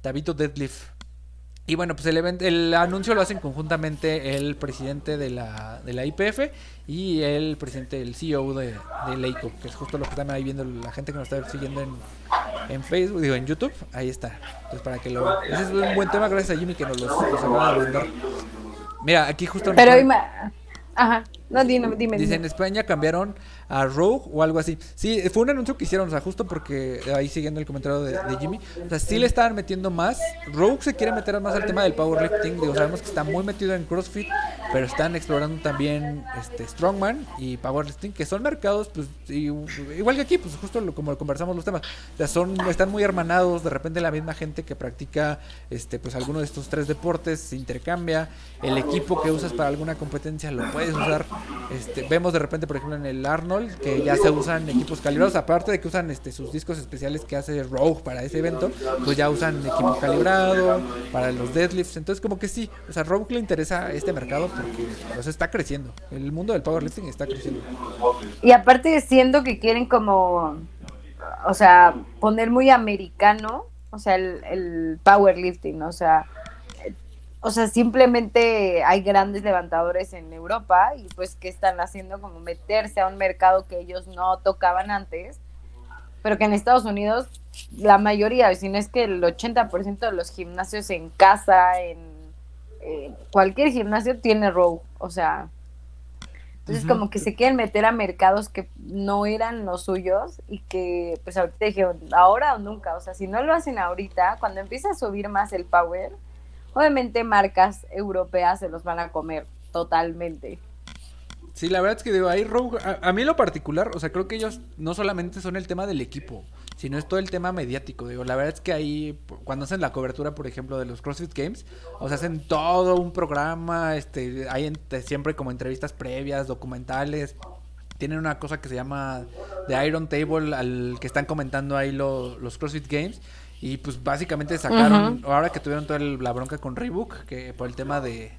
Tabito Deadlift. Y bueno, pues el, event- el anuncio lo hacen conjuntamente el presidente de la, de la IPF y el presidente, el CEO de, de Leico, que es justo lo que están ahí viendo la gente que nos está siguiendo en, en Facebook, digo, en YouTube. Ahí está. Entonces, para que lo Ese es un buen tema, gracias a Jimmy que nos los, los acaba de. Mira, aquí justo Pero Ajá. No, dime, dime. Dice, en. España cambiaron a Rogue o algo así. Sí, fue un anuncio que hicieron, o sea, justo porque ahí siguiendo el comentario de, de Jimmy, o sea, sí le estaban metiendo más. Rogue se quiere meter más al tema del powerlifting, digo, sabemos que está muy metido en CrossFit, pero están explorando también este Strongman y powerlifting, que son mercados, pues, y- igual que aquí, pues justo lo- como conversamos los temas, o sea, son, están muy hermanados, de repente la misma gente que practica, este, pues alguno de estos tres deportes se intercambia, el equipo que usas para alguna competencia lo puedes usar, este, vemos de repente, por ejemplo, en el Arnold, que ya se usan equipos calibrados, aparte de que usan este, sus discos especiales que hace Rogue para ese evento, pues ya usan equipo calibrado para los deadlifts, entonces como que sí, o sea, Rogue le interesa este mercado porque pues, está creciendo, el mundo del powerlifting está creciendo. Y aparte siento que quieren como, o sea, poner muy americano, o sea, el, powerlifting, o sea, o sea, simplemente hay grandes levantadores en Europa y pues que están haciendo como meterse a un mercado que ellos no tocaban antes, pero que en Estados Unidos la mayoría, si no es que el 80% de los gimnasios en casa, en eh, cualquier gimnasio tiene row, o sea, entonces como que se quieren meter a mercados que no eran los suyos y que pues ahorita dijeron, ahora o nunca, o sea, si no lo hacen ahorita, cuando empiece a subir más el power, obviamente marcas europeas se los van a comer totalmente. Sí, la verdad es que digo, ahí Rogue, a, a mí lo particular, o sea, creo que ellos no solamente son el tema del equipo, sino es todo el tema mediático. Digo, la verdad es que ahí, cuando hacen la cobertura, por ejemplo, de los CrossFit Games, o sea, hacen todo un programa, este, hay siempre como entrevistas previas, documentales. Tienen una cosa que se llama The Iron Table, al que están comentando ahí lo- los CrossFit Games. Y pues básicamente sacaron, ahora que tuvieron toda el- la bronca con Reebok, que por el tema de,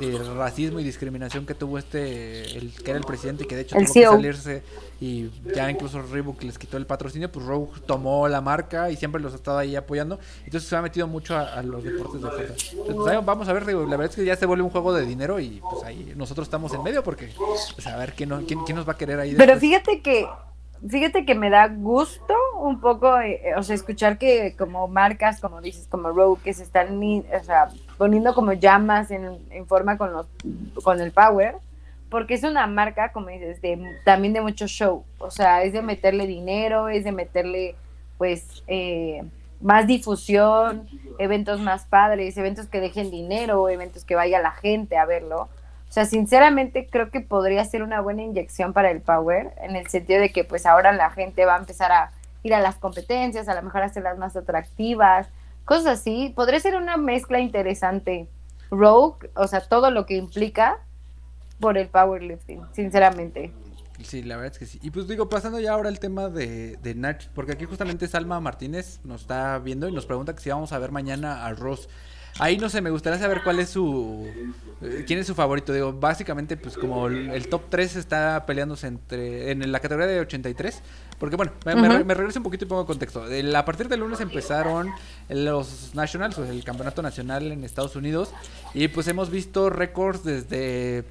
de racismo y discriminación que tuvo este, el que era el presidente y que de hecho El tuvo que CEO. salirse y ya incluso Reebok les quitó el patrocinio, pues Rogue tomó la marca y siempre los ha estado ahí apoyando. Entonces se ha metido mucho a, a los deportes de fuerza. Entonces, pues, vamos a ver, la verdad es que ya se vuelve un juego de dinero y pues ahí nosotros estamos en medio porque pues a ver quién, no- quién, quién nos va a querer ahí. Pero después. fíjate que, fíjate que me da gusto un poco, eh, o sea, escuchar que como marcas, como dices, como Rogue, que se están, o sea, poniendo como llamas en, en forma con los, con el power, porque es una marca, como dices, de, también de mucho show. O sea, es de meterle dinero, es de meterle, pues, eh, más difusión, eventos más padres, eventos que dejen dinero, eventos que vaya la gente a verlo. Sea, sinceramente creo que podría ser una buena inyección para el Power, en el sentido de que pues ahora la gente va a empezar a ir a las competencias, a lo mejor hacerlas más atractivas, cosas así. Podría ser una mezcla interesante. Rogue, o sea, todo lo que implica por el powerlifting, sinceramente. Sí, la verdad es que sí. Y pues digo, pasando ya ahora al tema de, de Nach, porque aquí justamente Salma Martínez nos está viendo y nos pregunta que si vamos a ver mañana a Ross. Ahí no sé, me gustaría saber cuál es su. eh, ¿Quién es su favorito? Digo, básicamente, pues como el, top 3 está peleándose entre en la categoría de 83. Porque bueno, me, regreso un poquito y pongo contexto. El- a partir del lunes empezaron los Nationals, o el campeonato nacional en Estados Unidos. Y pues hemos visto récords desde.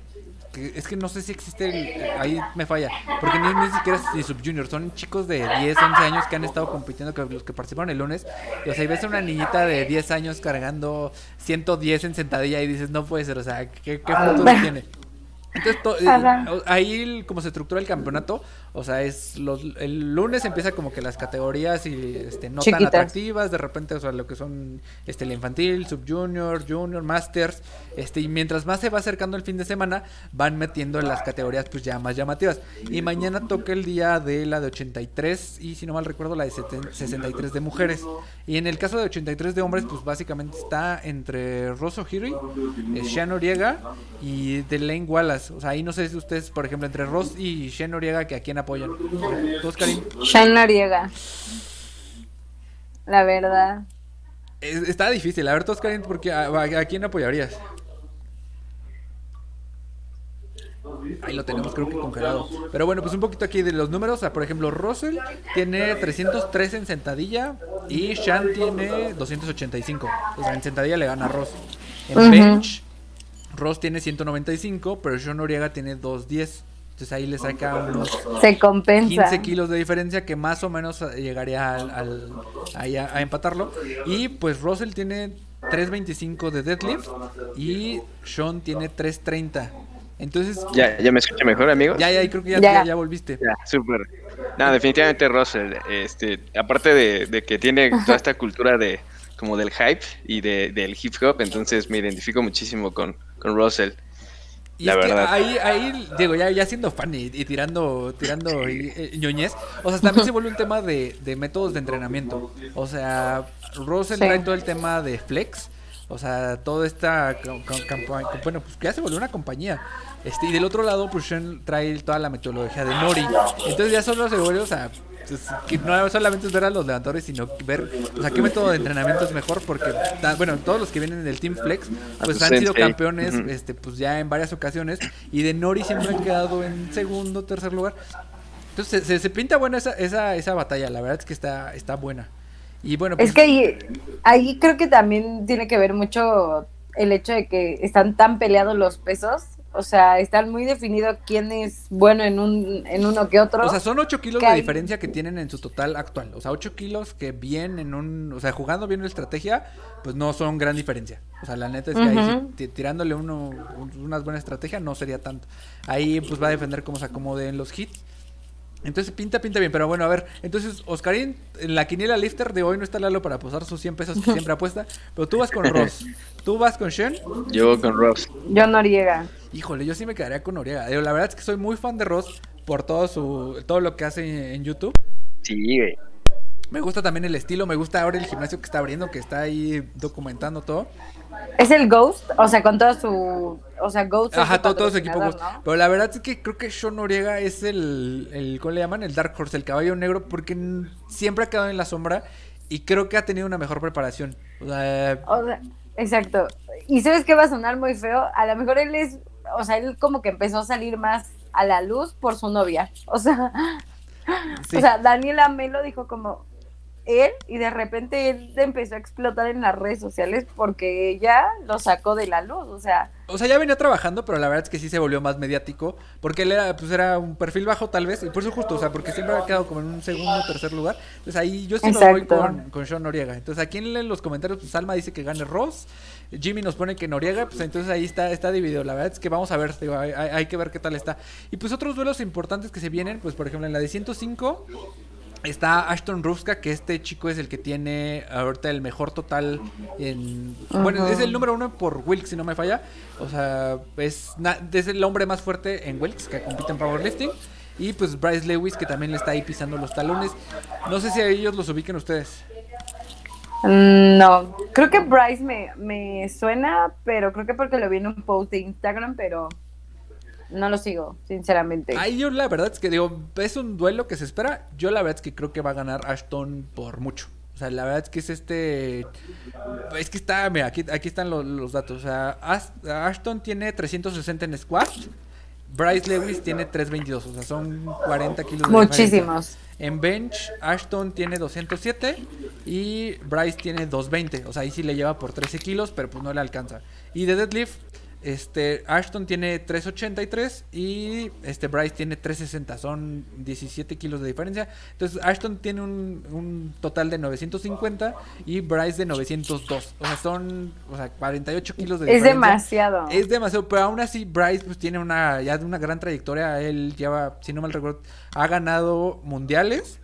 Que- Es que no sé si existe el- ahí me falla, porque ni, ni siquiera es ni subjunior, son chicos de 10, 11 años que han estado compitiendo, que los que participaron el lunes, y, o sea, y ves a una niñita de 10 años cargando 110 en sentadilla y dices, no puede ser, o sea, ¿qué, qué futuro tiene? Entonces, to- eh, ahí como se estructura el campeonato, o sea, es los, el lunes empieza como que las categorías y este, no tan Chiquitas. atractivas, de repente, o sea, lo que son este, el infantil, subjunior, junior, masters, este, y mientras más se va acercando el fin de semana, van metiendo en las categorías pues ya más llamativas. Y mañana toca el día de la de 83 y si no mal recuerdo la de seten- 63 de mujeres. Y en el caso de 83 de hombres, pues básicamente está entre Rosso Hiri, eh, Sean Noriega y Delaine Wallace. O sea, ahí no sé si ustedes, por ejemplo, entre Ross y Sean Noriega, que a quién apoyan. ¿Tú? Shane Noriega. La verdad. Es- Está difícil. A ver, tú, Oscarín, porque a, a- a quién apoyarías? Ahí lo tenemos, creo que congelado. Pero bueno, pues un poquito aquí de los números. O sea, por ejemplo, Russell tiene 303 en sentadilla y Shan tiene 285. O sea, en sentadilla le gana a Ross. En Ujú. bench, Ross tiene 195, pero Sean Noriega tiene 210. Entonces ahí le saca unos Se compensa. 15 kilos de diferencia que más o menos llegaría al, al- ahí a, a empatarlo. Y pues Russell tiene 3.25 de deadlift y Sean tiene 3.30. Entonces, ¿Ya, ¿Ya me escucha mejor, amigo? ya, ya, creo que ya, Ya. ya, ya volviste. Ya, súper. No, definitivamente Russell, este, aparte de, de que tiene toda esta cultura de como del hype y de, del hip hop, entonces me identifico muchísimo con, con Russell. Y La es verdad. que ahí, ahí, digo, ya, ya siendo fan y, y tirando, tirando y- eh, ñoñez, o sea, también se vuelve un tema de, de métodos de entrenamiento. O sea, Russell Sí. trae todo el tema de flex, o sea, toda esta cam- cam- campaña, bueno, pues que ya se volvió una compañía. Este, y del otro lado, pues Sean trae toda la metodología de Nori. Entonces ya solo se vuelve, o sea, pues, que no solamente es ver a los levantadores, sino ver, o sea, qué método de entrenamiento es mejor, porque, ta- bueno, todos los que vienen del Team Flex, pues tu han sido campeones, este, pues ya en varias ocasiones, y de Nori siempre han quedado en segundo, tercer lugar. Entonces se, se- se pinta buena esa, esa, esa batalla, la verdad es que está, está buena. Y bueno, pues, Es que ahí, ahí creo que también tiene que ver mucho el hecho de que están tan peleados los pesos. O sea, están muy definido quién es bueno en, un, en uno que otro. O sea, son 8 kilos de hay- diferencia que tienen en su total actual. O sea, 8 kilos que bien en un... O sea, jugando bien la estrategia, pues no son gran diferencia. O sea, la neta es que ahí tirándole uno, un- una buena estrategia no sería tanto. Ahí pues va a defender cómo se acomoden los hits. Entonces pinta, pinta bien, pero bueno, a ver, entonces Oscarín, en la quiniela lifter de hoy no está Lalo para apostar sus 100 pesos que siempre apuesta, pero tú vas con Ross, tú vas con Shen, Yo con Ross. Yo Noriega. Híjole, yo sí me quedaría con Noriega. La verdad es que soy muy fan de Ross por todo su todo lo que hace en YouTube. Sí, güey. Me gusta también el estilo, me gusta ahora el gimnasio que está abriendo, que está ahí documentando todo. Es el Ghost, o sea, con todo su. O sea, Ghost. Ajá, todo, todo su equipo. Ghost. ¿no? Pero la verdad es que creo que Sean Noriega es el, el, ¿cómo le llaman? El Dark Horse, el caballo negro, porque siempre ha quedado en la sombra y creo que ha tenido una mejor preparación. O sea, O sea, exacto. Y sabes que va a sonar muy feo. A lo mejor él es. O sea, él como que empezó a salir más a la luz por su novia. O sea, sí. o sea Daniela Melo dijo como. Él y de repente él empezó a explotar en las redes sociales porque ella lo sacó de la luz, o sea... O sea, ya venía trabajando, pero la verdad es que sí se volvió más mediático, porque él era, pues era un perfil bajo tal vez, y por eso justo, o sea, porque siempre ha quedado como en un segundo o tercer lugar. Entonces ahí yo sí lo voy con, con Sean Noriega. Entonces aquí en los comentarios, pues Alma dice que gane Ross, Jimmy nos pone que Noriega, pues entonces ahí está, está dividido. La verdad es que vamos a ver, hay, hay que ver qué tal está. Y pues otros duelos importantes que se vienen, pues por ejemplo en la de 105 Está Ashton Ruska, que este chico es el que tiene ahorita el mejor total en... Bueno, es el número uno por Wilks, si no me falla. O sea, es, es el hombre más fuerte en Wilks, que compite en powerlifting. Y pues Bryce Lewis, que también le está ahí pisando los talones. No sé si a ellos los ubiquen ustedes. Mm, no, creo que Bryce me, me suena, pero creo que porque lo vi en un post de Instagram, pero no lo sigo, sinceramente. Ahí yo la verdad es que digo, es un duelo que se espera. Yo la verdad es que creo que va a ganar Ashton por mucho. O sea, la verdad es que es este. Es que está, mira, aquí, aquí están los, datos. O sea, Ashton tiene 360 en squat. Bryce Lewis tiene 322. O sea, son 40 kilos de Muchísimos. En bench, Ashton tiene 207 y Bryce tiene 220. O sea, ahí sí le lleva por 13 kilos, pero pues no le alcanza. Y de deadlift, este, Ashton tiene 383 y este Bryce tiene 360. Son 17 kilos de diferencia. Entonces Ashton tiene un, total de 950 y Bryce de 902. O sea, son o sea, 48 kilos de diferencia. Es demasiado. Es demasiado, pero aún así Bryce pues tiene una ya una gran trayectoria. Él lleva, si no mal recuerdo, ha ganado mundiales.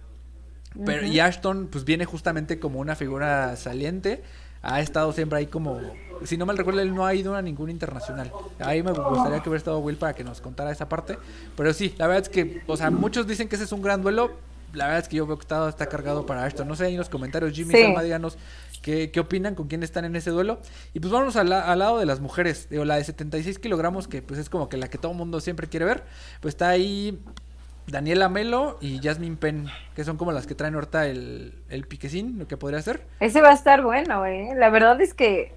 Pero, Y Ashton pues viene justamente como una figura saliente ha estado siempre ahí como, si no mal recuerdo, él no ha ido a ningún internacional. Ahí me gustaría que hubiera estado Will para que nos contara esa parte. Pero sí, la verdad es que, o sea, muchos dicen que ese es un gran duelo. La verdad es que yo veo que está, está cargado para esto. No sé, ahí en los comentarios, Jimmy, sí. díganos qué, qué, opinan, con quién están en ese duelo. Y pues vámonos al, al lado de las mujeres. Digo, la de 76 kilogramos, que pues es como que la que todo mundo siempre quiere ver. Pues está ahí Daniela Melo y Jasmine Penn, que son como las que traen ahorita el, el piquecín, lo que podría ser. Ese va a estar bueno, ¿eh? La verdad es que,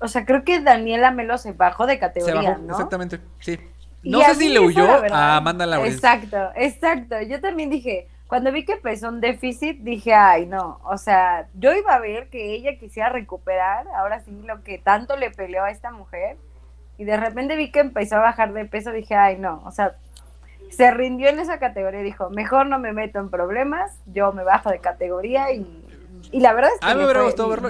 o sea, creo que Daniela Melo se bajó de categoría, ¿no? Exactamente, sí. No sé si le huyó a Amanda Lawrence. Exacto, exacto. Yo también dije, cuando vi que empezó un déficit, dije, ay, no, o sea, yo iba a ver que ella quisiera recuperar, ahora sí, lo que tanto le peleó a esta mujer, y de repente vi que empezó a bajar de peso, dije, ay, no, o sea, se rindió en esa categoría y dijo, mejor no me meto en problemas, yo me bajo de categoría y, y la verdad es que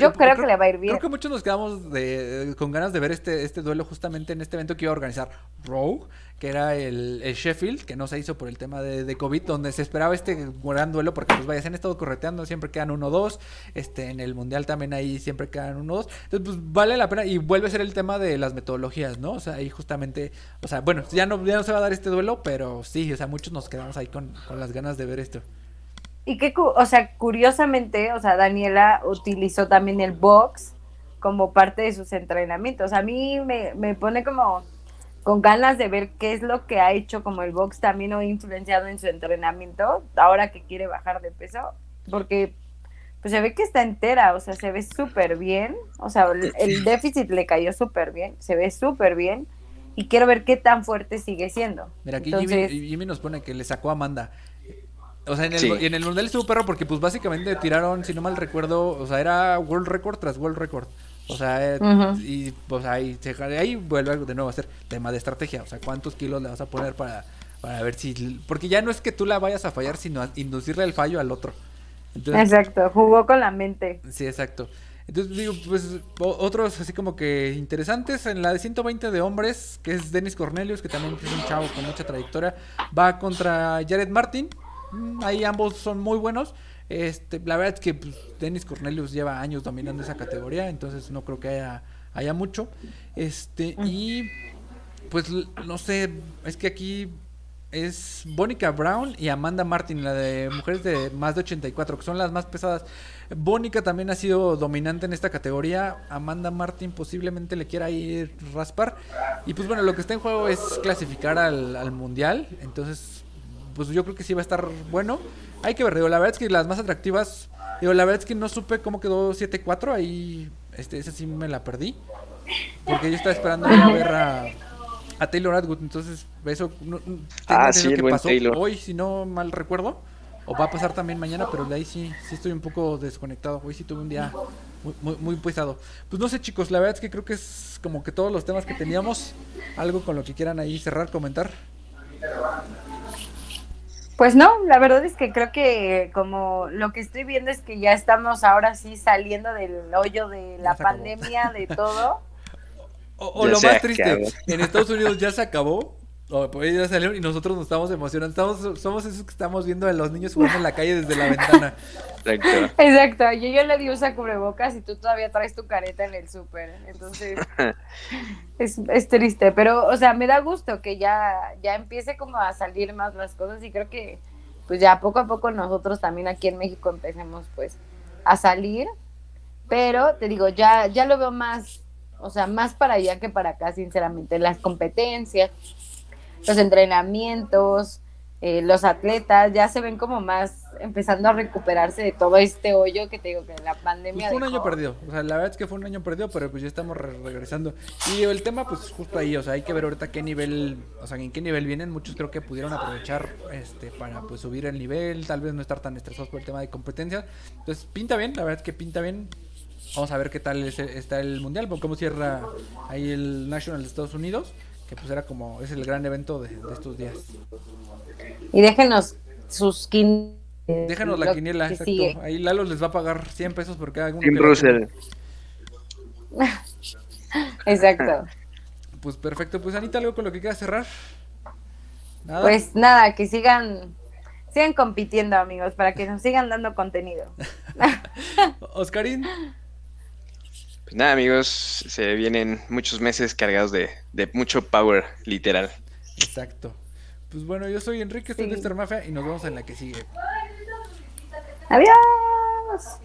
yo creo, que le va a ir bien. Creo que muchos nos quedamos de, con ganas de ver este, este duelo justamente en este evento que iba a organizar Rogue, que era el, Sheffield, que no se hizo por el tema de, COVID, donde se esperaba este gran duelo, porque pues vaya, se han estado correteando, siempre quedan 1-2, este, en el Mundial también ahí siempre quedan 1-2, entonces pues vale la pena, y vuelve a ser el tema de las metodologías, ¿no? O sea, ahí justamente, o sea, bueno, ya no, ya no se va a dar este duelo, pero sí, o sea, muchos nos quedamos ahí con, con las ganas de ver esto. Y que, o sea, curiosamente, o sea, Daniela utilizó también el box como parte de sus entrenamientos. A mí me, me pone como con ganas de ver qué es lo que ha hecho como el box también o influenciado en su entrenamiento ahora que quiere bajar de peso, porque pues se ve que está entera, o sea, se ve súper bien, o sea, el, déficit le cayó súper bien, se ve súper bien y quiero ver qué tan fuerte sigue siendo. Mira, aquí Jimmy, nos pone que le sacó a Amanda. O sea, en el, en el mundial estuvo perro porque pues básicamente tiraron, si no mal recuerdo, o sea, era World Record tras World Record. O sea, eh, y pues ahí, ahí vuelve de nuevo a ser tema de estrategia. O sea, cuántos kilos le vas a poner para, para ver si. Porque ya no es que tú la vayas a fallar, sino inducirle el fallo al otro. exacto, jugó con la mente. Sí, exacto. Entonces, digo, pues otros así como que interesantes. En la de 120 de hombres, que es Dennis Cornelius, que también es un chavo con mucha trayectoria, va contra Jared Martin. Mm, ahí ambos son muy buenos. Este, la verdad es que pues, Dennis Cornelius lleva años dominando esa categoría, entonces no creo que haya, haya mucho. Este, y pues no sé, es que aquí es Bonica Brown y Amanda Martin, la de mujeres de más de 84, que son las más pesadas. Bonica también ha sido dominante en esta categoría. Amanda Martin posiblemente le quiera ir raspar. Y pues bueno, lo que está en juego es clasificar al, al mundial. Entonces, pues yo creo que sí va a estar bueno. Hay que ver, digo, la verdad es que las más atractivas, digo, la verdad es que no supe cómo quedó 7-4, ahí, este, esa sí me la perdí. Porque yo estaba esperando a ver a, Taylor Atwood, entonces eso ah, sí, que pasó hoy, si no mal recuerdo. o va a pasar también mañana, pero de ahí sí, sí estoy un poco desconectado. Hoy sí tuve un día muy, muy, muy pesado. Pues no sé, chicos, la verdad es que creo que es como que todos los temas que teníamos. Algo con lo que quieran ahí cerrar, comentar. Pues no, la verdad es que creo que como lo que estoy viendo es que ya estamos ahora sí saliendo del hoyo de la pandemia, de todo. O, lo más triste, en Estados Unidos ya se acabó, o pues ya salió y nosotros nos estamos emocionando. Estamos, somos esos que estamos viendo a los niños jugando en la calle desde la ventana. Exacto. Exacto. Yo ya le di usa cubrebocas y tú todavía traes tu careta en el súper. Entonces, es, es, triste. Pero, o sea, me da gusto que ya, ya empiece como a salir más las cosas y creo que, pues ya poco a poco nosotros también aquí en México empecemos, pues, a salir. Pero, te digo, ya, ya lo veo más, o sea, más para allá que para acá, sinceramente. Las competencias los entrenamientos, eh, los atletas ya se ven como más empezando a recuperarse de todo este hoyo que te digo que la pandemia. Pues fue un año perdido, o sea, la verdad es que fue un año perdido, pero pues ya estamos regresando. Y el tema, pues justo ahí, o sea, hay que ver ahorita qué nivel, o sea, en qué nivel vienen. Muchos creo que pudieron aprovechar este para pues subir el nivel, tal vez no estar tan estresados por el tema de competencia. Entonces, pinta bien, la verdad es que pinta bien. Vamos a ver qué tal está el mundial, cómo cierra ahí el National de Estados Unidos que pues era como, es el gran evento de, estos días. Y déjenos sus quin... Déjanos la quiniela, exacto. Ahí Lalo les va a pagar 100 pesos por cada uno. exacto. Pues perfecto, pues Anita, algo con lo que quieras cerrar. Pues nada, que sigan sigan compitiendo, amigos, para que nos sigan dando contenido. Oscarín. Pues nada, amigos, se vienen muchos meses cargados de, mucho power, literal. Exacto. Pues bueno, yo soy Enrique, estoy de Mafia y nos vemos en la que sigue. Adiós.